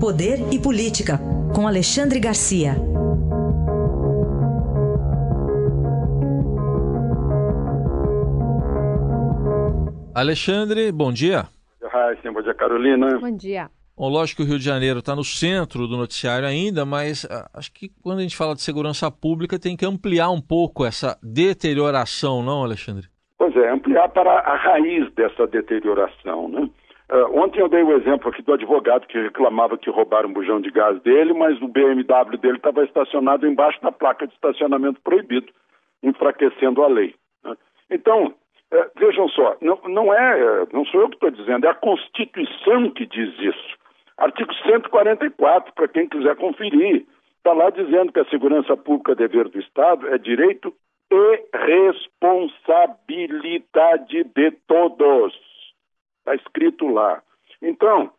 Poder e Política, com Alexandre Garcia. Alexandre, bom dia. Raíssa, bom dia, Carolina. Bom dia. Bom, lógico que o Rio de Janeiro está no centro do noticiário ainda, mas uh, acho que quando a gente fala de segurança pública tem que ampliar um pouco essa deterioração, não, Alexandre? Pois é, ampliar para a raiz dessa deterioração, né? Uh, ontem eu dei o exemplo aqui do advogado que reclamava que roubaram um bujão de gás dele, mas o BMW dele estava estacionado embaixo da placa de estacionamento proibido, enfraquecendo a lei. Né? Então, uh, vejam só, não, não, é, não sou eu que estou dizendo, é a Constituição que diz isso. Artigo 144, para quem quiser conferir, está lá dizendo que a segurança pública é dever do Estado, é direito e responsabilidade de todos. Está escrito lá. Então,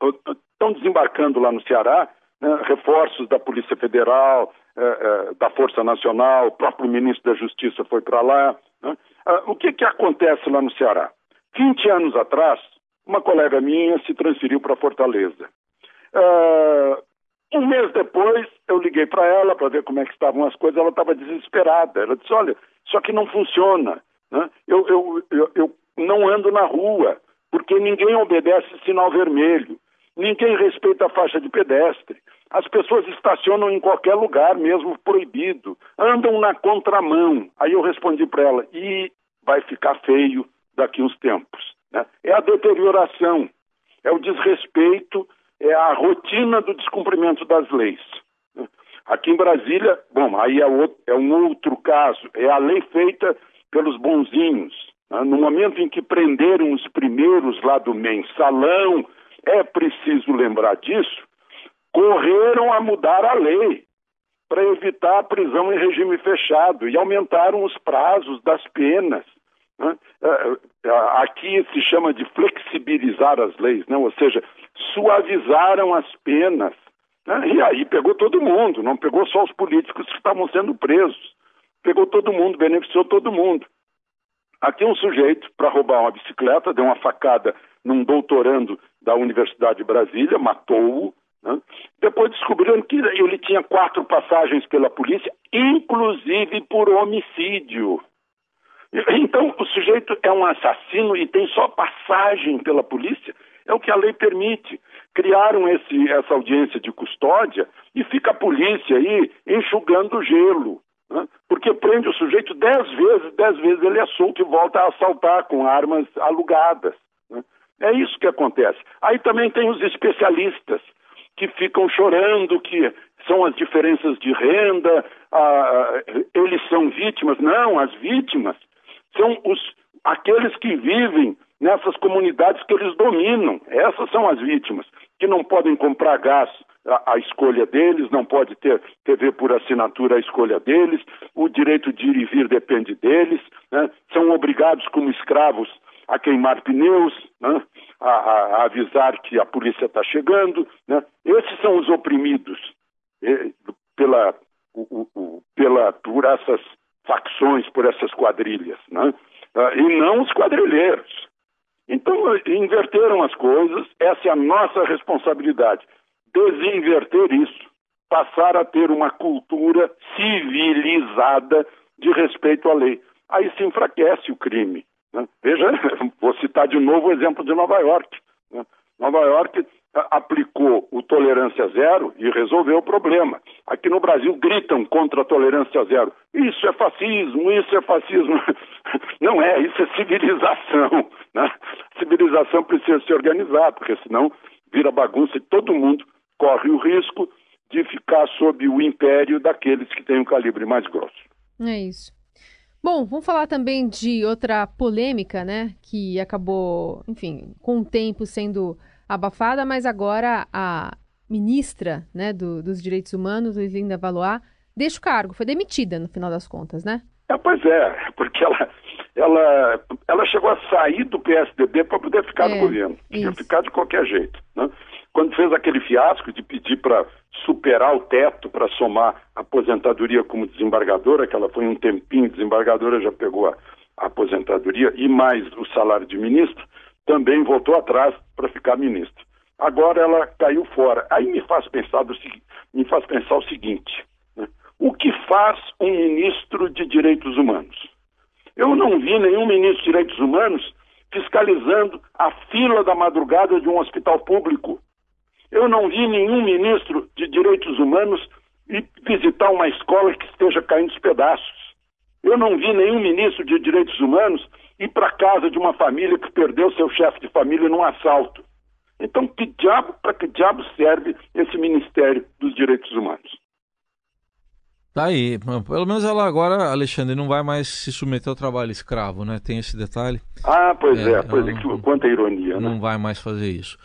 estão desembarcando lá no Ceará né, reforços da Polícia Federal, eh, eh, da Força Nacional, o próprio ministro da Justiça foi para lá. Né? Ah, o que, que acontece lá no Ceará? 20 anos atrás, uma colega minha se transferiu para Fortaleza. Uh, um mês depois, eu liguei para ela para ver como é que estavam as coisas. Ela estava desesperada. Ela disse: Olha, isso aqui não funciona. Né? Eu, eu, eu, eu não ando na rua, porque ninguém obedece sinal vermelho, ninguém respeita a faixa de pedestre. As pessoas estacionam em qualquer lugar, mesmo proibido, andam na contramão. Aí eu respondi para ela: e vai ficar feio daqui uns tempos. Né? É a deterioração, é o desrespeito, é a rotina do descumprimento das leis. Né? Aqui em Brasília, bom, aí é, outro, é um outro caso, é a lei feita pelos bonzinhos. Né? No momento em que prenderam os primeiros lá do mensalão, é preciso lembrar disso, correram a mudar a lei para evitar a prisão em regime fechado e aumentaram os prazos das penas. Né? É, é, aqui se chama de flexibilizar as leis, né? ou seja, suavizaram as penas. Né? E aí pegou todo mundo, não pegou só os políticos que estavam sendo presos. Pegou todo mundo, beneficiou todo mundo. Aqui um sujeito, para roubar uma bicicleta, deu uma facada num doutorando da Universidade de Brasília, matou-o. Né? Depois descobriram que ele tinha quatro passagens pela polícia, inclusive por homicídio. Então, o sujeito é um assassino e tem só passagem pela polícia, é o que a lei permite. Criaram esse, essa audiência de custódia e fica a polícia aí enxugando gelo. Né? Porque prende o sujeito dez vezes, dez vezes ele é solto e volta a assaltar com armas alugadas. Né? É isso que acontece. Aí também tem os especialistas que ficam chorando que são as diferenças de renda, ah, eles são vítimas. Não, as vítimas são os, aqueles que vivem nessas comunidades que eles dominam. Essas são as vítimas, que não podem comprar gás a escolha deles, não pode ter TV por assinatura a escolha deles, o direito de ir e vir depende deles, né? são obrigados como escravos a queimar pneus, né? a, a, a, avisar que a polícia está chegando. Né? Esses são os oprimidos pela, o, o, pela, por essas facções, por essas quadrilhas, né? Ah, e não os quadrilheiros. Então, inverteram as coisas, essa é a nossa responsabilidade. Desinverter isso, passar a ter uma cultura civilizada de respeito à lei. Aí se enfraquece o crime. Né? Veja, vou citar de novo o exemplo de Nova York. Né? Nova York aplicou o tolerância zero e resolveu o problema. Aqui no Brasil gritam contra a tolerância zero. Isso é fascismo, isso é fascismo. Não é, isso é civilização. Né? Civilização precisa se organizar, porque senão vira bagunça e todo mundo corre o risco de ficar sob o império daqueles que têm um calibre mais grosso. É isso. Bom, vamos falar também de outra polêmica, né, que acabou, enfim, com o tempo sendo abafada, mas agora a ministra né, do, dos Direitos Humanos, Luizinda Valois, deixa o cargo, foi demitida no final das contas, né? É, pois é, porque ela, ela, ela chegou a sair do PSDB para poder ficar é, no governo, ia ficar de qualquer jeito. Né? Quando fez aquele fiasco de pedir para superar o teto para somar a aposentadoria como desembargadora, que ela foi um tempinho desembargadora, já pegou a, a aposentadoria e mais o salário de ministro, também voltou atrás para ficar ministro. agora ela caiu fora. Aí me faz pensar, do, me faz pensar o seguinte: né? o que faz um ministro de direitos humanos? Eu não vi nenhum ministro de direitos humanos fiscalizando a fila da madrugada de um hospital público. Eu não vi nenhum ministro de direitos humanos visitar uma escola que esteja caindo aos pedaços. Eu não vi nenhum ministro de direitos humanos ir para casa de uma família que perdeu seu chefe de família num assalto. Então, que diabo, para que diabo serve esse Ministério dos Direitos Humanos? Tá aí. Pelo menos ela agora, Alexandre, não vai mais se submeter ao trabalho escravo, né? Tem esse detalhe. Ah, pois é, é pois é, não, quanta ironia, não né? Não vai mais fazer isso.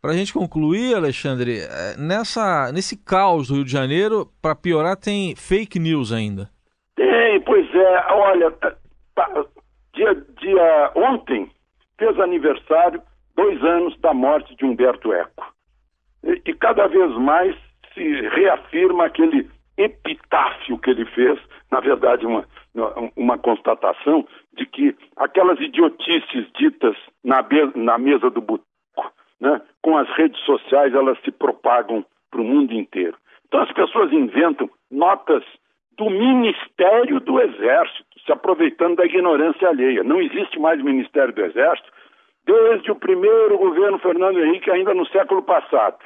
Para a gente concluir, Alexandre, é, nessa, nesse caos do Rio de Janeiro, para piorar, tem fake news ainda. Tem, pois é. Olha, tá, tá, dia, dia ontem fez aniversário dois anos da morte de Humberto Eco. E, e cada vez mais se reafirma aquele epitáfio que ele fez, na verdade, uma, uma constatação de que aquelas idiotices ditas na, na mesa do boteco, né, com as redes sociais, elas se propagam para o mundo inteiro. Então as pessoas inventam notas do Ministério do Exército, se aproveitando da ignorância alheia. Não existe mais Ministério do Exército desde o primeiro governo Fernando Henrique, ainda no século passado.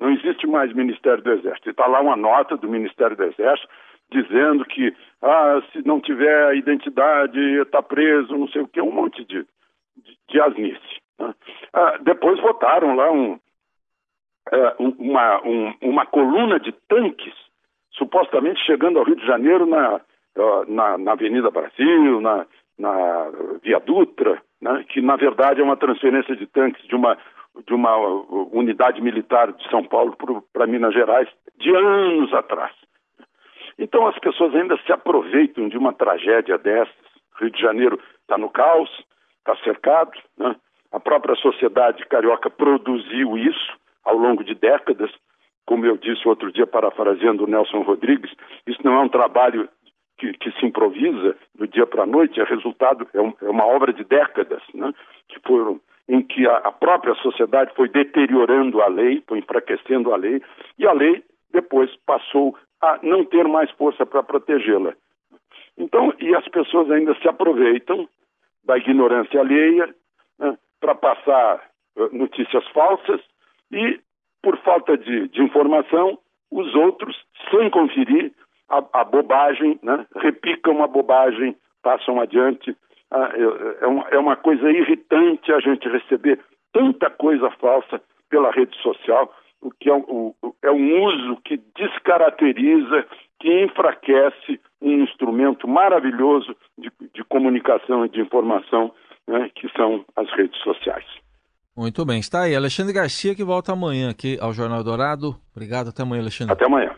Não existe mais Ministério do Exército. Está lá uma nota do Ministério do Exército dizendo que ah, se não tiver identidade, está preso, não sei o que, um monte de, de, de asnice. Né? Ah, depois votaram lá um, é, uma, um, uma coluna de tanques, supostamente chegando ao Rio de Janeiro na, na, na Avenida Brasil, na, na Via Dutra, né, que na verdade é uma transferência de tanques de uma, de uma unidade militar de São Paulo para Minas Gerais de anos atrás. Então as pessoas ainda se aproveitam de uma tragédia dessas. Rio de Janeiro está no caos, está cercado. Né? A própria sociedade carioca produziu isso ao longo de décadas. Como eu disse outro dia, parafraseando o Nelson Rodrigues, isso não é um trabalho que, que se improvisa do dia para a noite, é resultado, é, um, é, uma obra de décadas, né? que foram em que a, própria sociedade foi deteriorando a lei, foi enfraquecendo a lei, e a lei depois passou a não ter mais força para protegê-la. Então, e as pessoas ainda se aproveitam da ignorância alheia né, para passar uh, notícias falsas e, por falta de, de informação, os outros, sem conferir, a, a bobagem, né? repicam a bobagem, passam adiante. Ah, é, é, uma, coisa irritante a gente receber tanta coisa falsa pela rede social, o que é, o, é um uso que descaracteriza, que enfraquece um instrumento maravilhoso de, de comunicação e de informação, né, que são as redes sociais. Muito bem, está aí. Alexandre Garcia que volta amanhã aqui ao Jornal Dourado. Obrigado, até amanhã, Alexandre. Até amanhã.